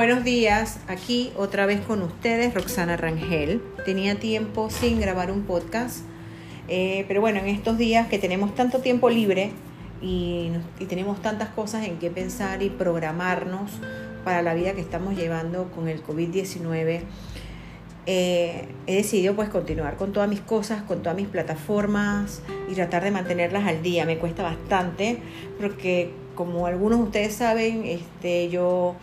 Buenos días, aquí otra vez con ustedes, Roxana Rangel. Tenía tiempo sin grabar un podcast, eh, pero bueno, en estos días que tenemos tanto tiempo libre y, tenemos tantas cosas en qué pensar y programarnos para la vida que estamos llevando con el COVID-19, eh, he decidido pues continuar con todas mis cosas, con todas mis plataformas y tratar de mantenerlas al día. Me cuesta bastante porque como algunos de ustedes saben, este, yo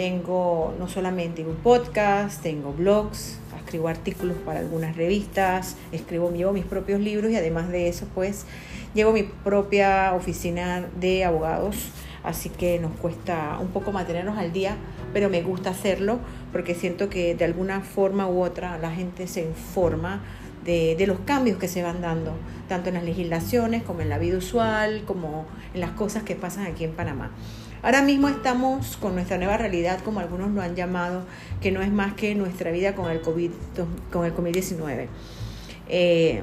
tengo no solamente un podcast, tengo blogs, escribo artículos para algunas revistas, escribo llevo mis propios libros y además de eso pues llevo mi propia oficina de abogados, así que nos cuesta un poco mantenernos al día, pero me gusta hacerlo porque siento que de alguna forma u otra la gente se informa de, de, los cambios que se van dando, tanto en las legislaciones como en la vida usual, como en las cosas que pasan aquí en Panamá. Ahora mismo estamos con nuestra nueva realidad, como algunos lo han llamado, que no es más que nuestra vida con el COVID, con el COVID-19. Eh,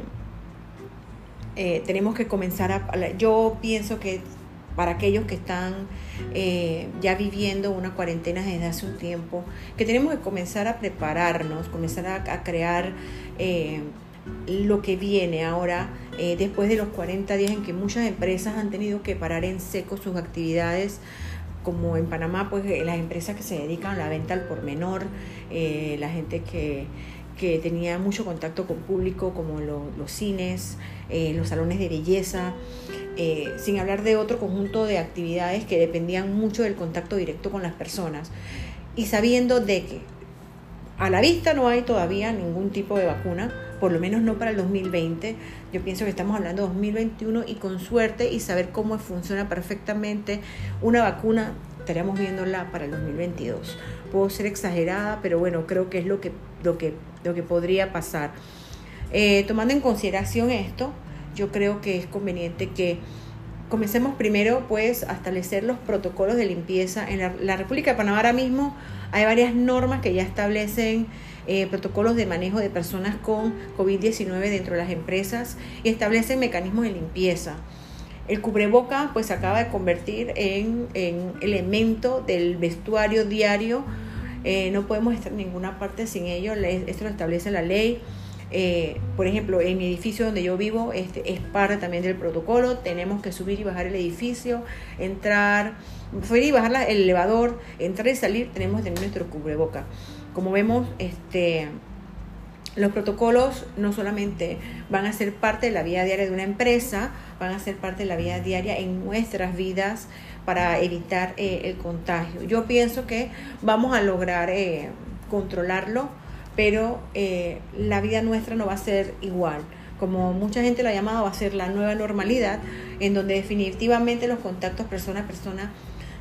eh, tenemos que comenzar a... Yo pienso que para aquellos que están eh, ya viviendo una cuarentena desde hace un tiempo, que tenemos que comenzar a prepararnos, comenzar a, crear lo que viene ahora, eh, después de los 40 días en que muchas empresas han tenido que parar en seco sus actividades como en Panamá, pues las empresas que se dedican a la venta al por menor, la gente que, que tenía mucho contacto con público, como los cines, eh, los salones de belleza, eh, sin hablar de otro conjunto de actividades que dependían mucho del contacto directo con las personas. Y sabiendo de que a la vista no hay todavía ningún tipo de vacuna, por lo menos no para el 2020. Yo pienso que estamos hablando de 2021 y con suerte y saber cómo funciona perfectamente una vacuna, estaríamos viéndola para el 2022. Puedo ser exagerada, pero bueno, creo que es lo que, lo que, lo que podría pasar. Eh, tomando en consideración esto, yo creo que es conveniente que comencemos primero pues a establecer los protocolos de limpieza. En la, República de Panamá ahora mismo hay varias normas que ya establecen eh, protocolos de manejo de personas con COVID-19 dentro de las empresas y establecen mecanismos de limpieza. El cubreboca pues se acaba de convertir en, en elemento del vestuario diario. Eh, no podemos estar en ninguna parte sin ello. Esto lo establece la ley. Eh, por ejemplo, en mi edificio donde yo vivo, este, es parte también del protocolo. Tenemos que subir y bajar el edificio, entrar, subir y bajar el elevador, entrar y salir, tenemos que tener nuestro cubreboca. Como vemos, este, los protocolos no solamente van a ser parte de la vida diaria de una empresa, van a ser parte de la vida diaria en nuestras vidas para evitar eh, el contagio. Yo pienso que vamos a lograr eh, controlarlo pero eh, la vida nuestra no va a ser igual. Como mucha gente lo ha llamado, va a ser la nueva normalidad, en donde definitivamente los contactos persona a persona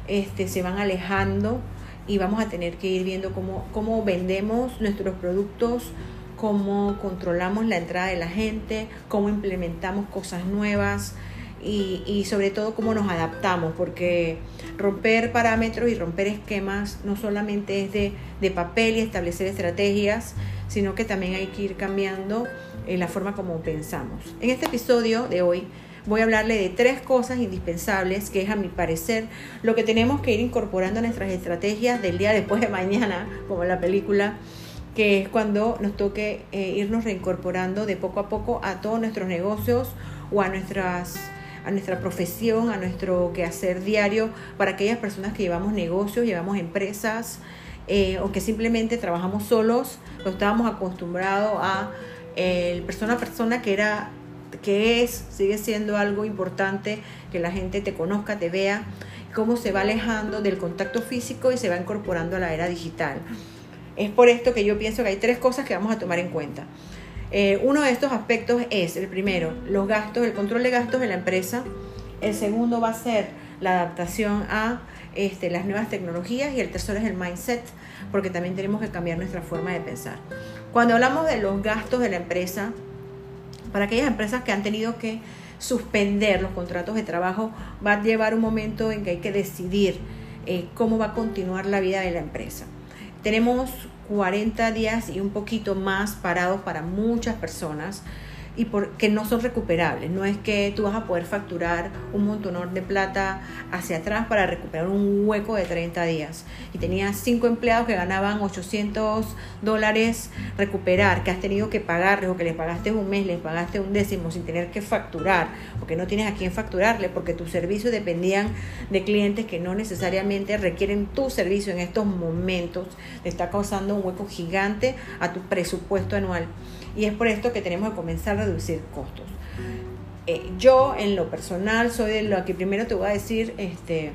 este, se van alejando y vamos a tener que ir viendo cómo, cómo vendemos nuestros productos, cómo controlamos la entrada de la gente, cómo implementamos cosas nuevas y, y, sobre todo cómo nos adaptamos, porque romper parámetros y romper esquemas no solamente es de, de papel y establecer estrategias, sino que también hay que ir cambiando eh, la forma como pensamos. En este episodio de hoy voy a hablarle de tres cosas indispensables que es a mi parecer lo que tenemos que ir incorporando a nuestras estrategias del día después de mañana, como la película que es cuando nos toque eh, irnos reincorporando de poco a poco a todos nuestros negocios o a nuestras a nuestra profesión, a nuestro quehacer diario, para aquellas personas que llevamos negocios, llevamos empresas, eh, o que simplemente trabajamos solos, lo estábamos acostumbrados a el persona a persona que era que es, sigue siendo algo importante que la gente te conozca, te vea, cómo se va alejando del contacto físico y se va incorporando a la era digital. Es por esto que yo pienso que hay tres cosas que vamos a tomar en cuenta. Eh, uno de estos aspectos es, el primero, los gastos, el control de gastos de la empresa. El segundo va a ser la adaptación a este, las nuevas tecnologías y el tercero es el mindset, porque también tenemos que cambiar nuestra forma de pensar. Cuando hablamos de los gastos de la empresa, para aquellas empresas que han tenido que suspender los contratos de trabajo, va a llevar un momento en que hay que decidir eh, cómo va a continuar la vida de la empresa. Tenemos 40 días y un poquito más parados para muchas personas. Y porque no son recuperables. No es que tú vas a poder facturar un montón de plata hacia atrás para recuperar un hueco de 30 días. Y tenías cinco empleados que ganaban 800 dólares recuperar, que has tenido que pagarles o que les pagaste un mes, les pagaste un décimo sin tener que facturar, porque no tienes a quién facturarle, porque tus servicios dependían de clientes que no necesariamente requieren tu servicio en estos momentos. Te está causando un hueco gigante a tu presupuesto anual. Y es por esto que tenemos que comenzar a reducir costos. Eh, yo en lo personal soy de lo que primero te voy a decir, este,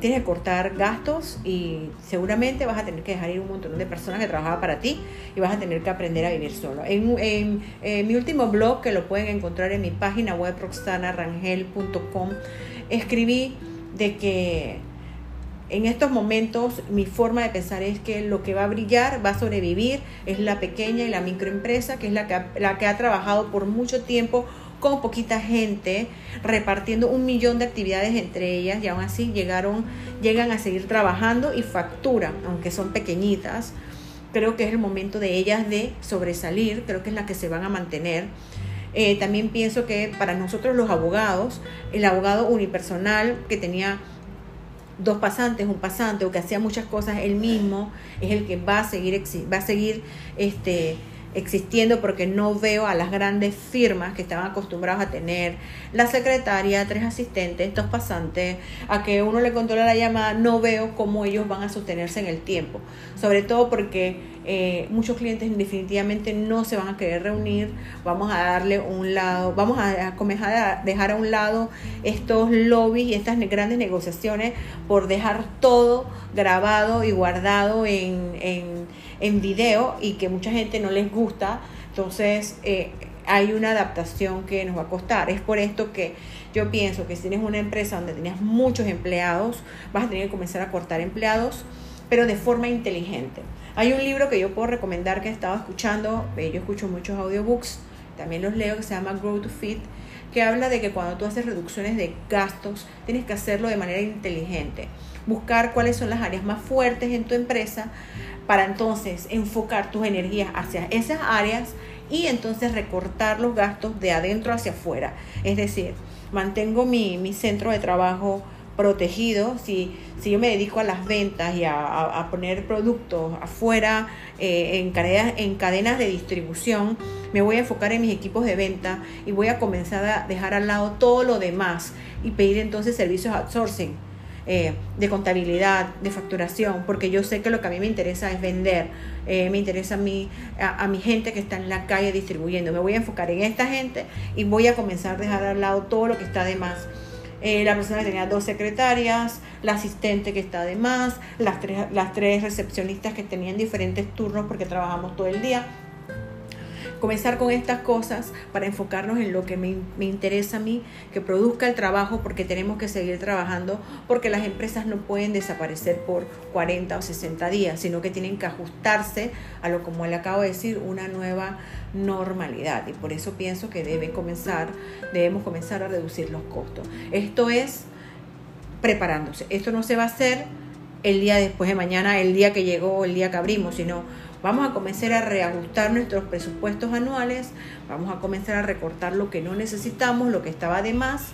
tienes que cortar gastos y seguramente vas a tener que dejar ir un montón de personas que trabajaban para ti y vas a tener que aprender a vivir solo. En, mi último blog, que lo pueden encontrar en mi página web roxanarangel.com, escribí de que en estos momentos mi forma de pensar es que lo que va a brillar, va a sobrevivir, es la pequeña y la microempresa, que es la que ha, trabajado por mucho tiempo con poquita gente, repartiendo un millón de actividades entre ellas y aún así llegaron, llegan a seguir trabajando y facturan, aunque son pequeñitas. Creo que es el momento de ellas de sobresalir, creo que es la que se van a mantener. Eh, también pienso que para nosotros los abogados, el abogado unipersonal que tenía dos pasantes, un pasante o que hacía muchas cosas él mismo, es el que va a seguir, va a seguir este, existiendo porque no veo a las grandes firmas que estaban acostumbrados a tener la secretaria, tres asistentes, dos pasantes, a que uno le controla la llamada, no veo cómo ellos van a sostenerse en el tiempo. Sobre todo porque eh, muchos clientes definitivamente no se van a querer reunir, vamos a darle un lado, vamos a, comenzar a dejar a un lado estos lobbies y estas grandes negociaciones por dejar todo grabado y guardado en, en, en video y que mucha gente no les gusta. Entonces, eh, hay una adaptación que nos va a costar. Es por esto que yo pienso que si tienes una empresa donde tenías muchos empleados, vas a tener que comenzar a cortar empleados, pero de forma inteligente. Hay un libro que yo puedo recomendar que he estado escuchando, eh, yo escucho muchos audiobooks, también los leo, que se llama Grow to Fit, que habla de que cuando tú haces reducciones de gastos, tienes que hacerlo de manera inteligente. Buscar cuáles son las áreas más fuertes en tu empresa para entonces enfocar tus energías hacia esas áreas y entonces recortar los gastos de adentro hacia afuera. Es decir, mantengo mi, mi centro de trabajo protegido, si, si yo me dedico a las ventas y a, poner productos afuera eh, en, cadenas, en cadenas de distribución, me voy a enfocar en mis equipos de venta y voy a comenzar a dejar al lado todo lo demás y pedir entonces servicios outsourcing. Eh, de contabilidad, de facturación, porque yo sé que lo que a mí me interesa es vender, eh, me interesa a mi, a, mi gente que está en la calle distribuyendo. Me voy a enfocar en esta gente y voy a comenzar a dejar al lado todo lo que está de más eh, la persona que tenía dos secretarias, la asistente que está de más, las tres, las tres recepcionistas que tenían diferentes turnos porque trabajamos todo el día comenzar con estas cosas para enfocarnos en lo que me, interesa a mí, que produzca el trabajo porque tenemos que seguir trabajando, porque las empresas no pueden desaparecer por 40 o 60 días, sino que tienen que ajustarse a lo, como le acabo de decir, una nueva normalidad. Y por eso pienso que debe comenzar, debemos comenzar a reducir los costos. Esto es preparándose. Esto no se va a hacer el día después de mañana, el día que llegó, el día que abrimos, sino Vamos a comenzar a reajustar nuestros presupuestos anuales, vamos a comenzar a recortar lo que no necesitamos, lo que estaba de más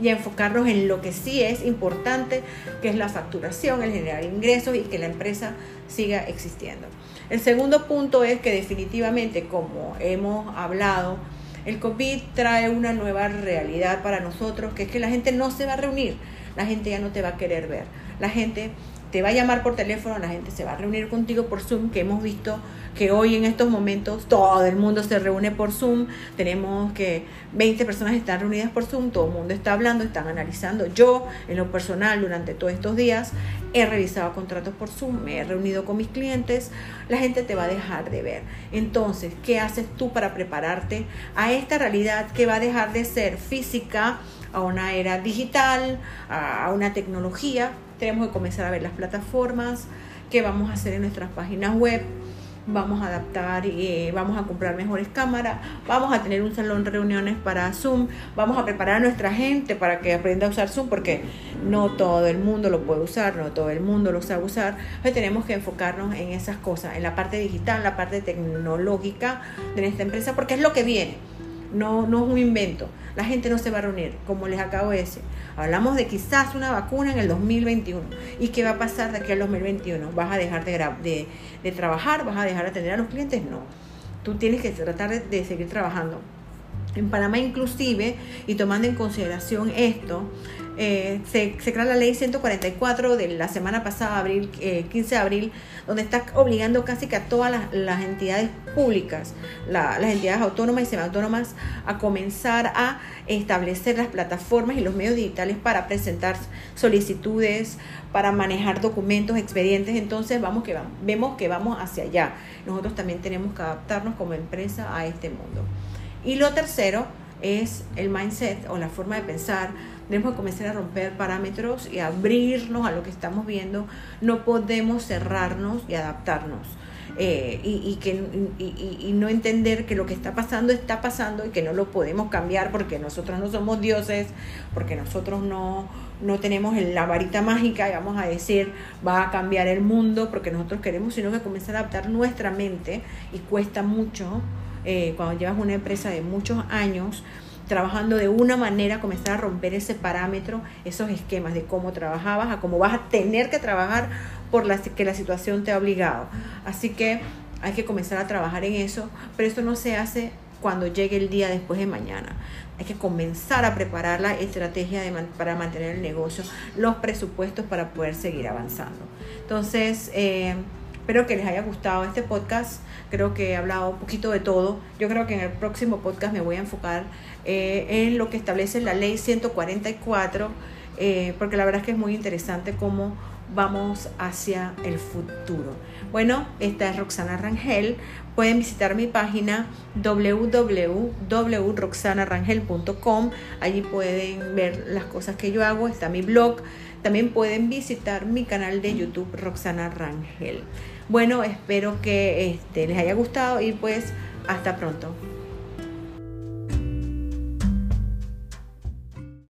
y a enfocarnos en lo que sí es importante, que es la facturación, el generar ingresos y que la empresa siga existiendo. El segundo punto es que definitivamente, como hemos hablado, el COVID trae una nueva realidad para nosotros, que es que la gente no se va a reunir, la gente ya no te va a querer ver, la gente te va a llamar por teléfono, la gente se va a reunir contigo por Zoom, que hemos visto que hoy en estos momentos todo el mundo se reúne por Zoom, tenemos que 20 personas están reunidas por Zoom, todo el mundo está hablando, están analizando. Yo, en lo personal, durante todos estos días, he revisado contratos por Zoom, me he reunido con mis clientes, la gente te va a dejar de ver. Entonces, ¿qué haces tú para prepararte a esta realidad que va a dejar de ser física? a una era digital, a una tecnología tenemos que comenzar a ver las plataformas, qué vamos a hacer en nuestras páginas web, vamos a adaptar, eh, vamos a comprar mejores cámaras, vamos a tener un salón de reuniones para Zoom, vamos a preparar a nuestra gente para que aprenda a usar Zoom, porque no todo el mundo lo puede usar, no todo el mundo lo sabe usar. Entonces tenemos que enfocarnos en esas cosas, en la parte digital, la parte tecnológica de nuestra empresa, porque es lo que viene. No, no es un invento. La gente no se va a reunir, como les acabo de decir. Hablamos de quizás una vacuna en el 2021. ¿Y qué va a pasar de aquí al 2021? ¿Vas a dejar de, de, trabajar? ¿Vas a dejar de atender a los clientes? No. Tú tienes que tratar de seguir trabajando. En Panamá inclusive, y tomando en consideración esto, eh, se, crea la ley 144 de la semana pasada, abril, 15 eh, de abril, donde está obligando casi que a todas las, entidades públicas, las entidades autónomas y semiautónomas, a comenzar a establecer las plataformas y los medios digitales para presentar solicitudes, para manejar documentos, expedientes. Entonces vamos que vemos que vamos hacia allá. Nosotros también tenemos que adaptarnos como empresa a este mundo. Y lo tercero es el mindset o la forma de pensar tenemos que comenzar a romper parámetros y abrirnos a lo que estamos viendo. No podemos cerrarnos y adaptarnos. Eh, y, que, y, no entender que lo que está pasando está pasando y que no lo podemos cambiar porque nosotros no somos dioses, porque nosotros no, no tenemos la varita mágica y vamos a decir va a cambiar el mundo porque nosotros queremos, sino que comenzar a adaptar nuestra mente y cuesta mucho eh, cuando llevas una empresa de muchos años trabajando de una manera, comenzar a romper ese parámetro, esos esquemas de cómo trabajabas, a cómo vas a tener que trabajar por la que la situación te ha obligado. Así que hay que comenzar a trabajar en eso, pero esto no se hace cuando llegue el día después de mañana. Hay que comenzar a preparar la estrategia para mantener el negocio, los presupuestos para poder seguir avanzando. Entonces, eh, espero que les haya gustado este podcast. Creo que he hablado un poquito de todo. Yo creo que en el próximo podcast me voy a enfocar eh, en lo que establece la ley 144, eh, porque la verdad es que es muy interesante cómo vamos hacia el futuro. Bueno, esta es Roxana Rangel. Pueden visitar mi página www.roxanarangel.com. Allí pueden ver las cosas que yo hago. Está mi blog. También pueden visitar mi canal de YouTube Roxana Rangel. Bueno, espero que este, les haya gustado y pues hasta pronto.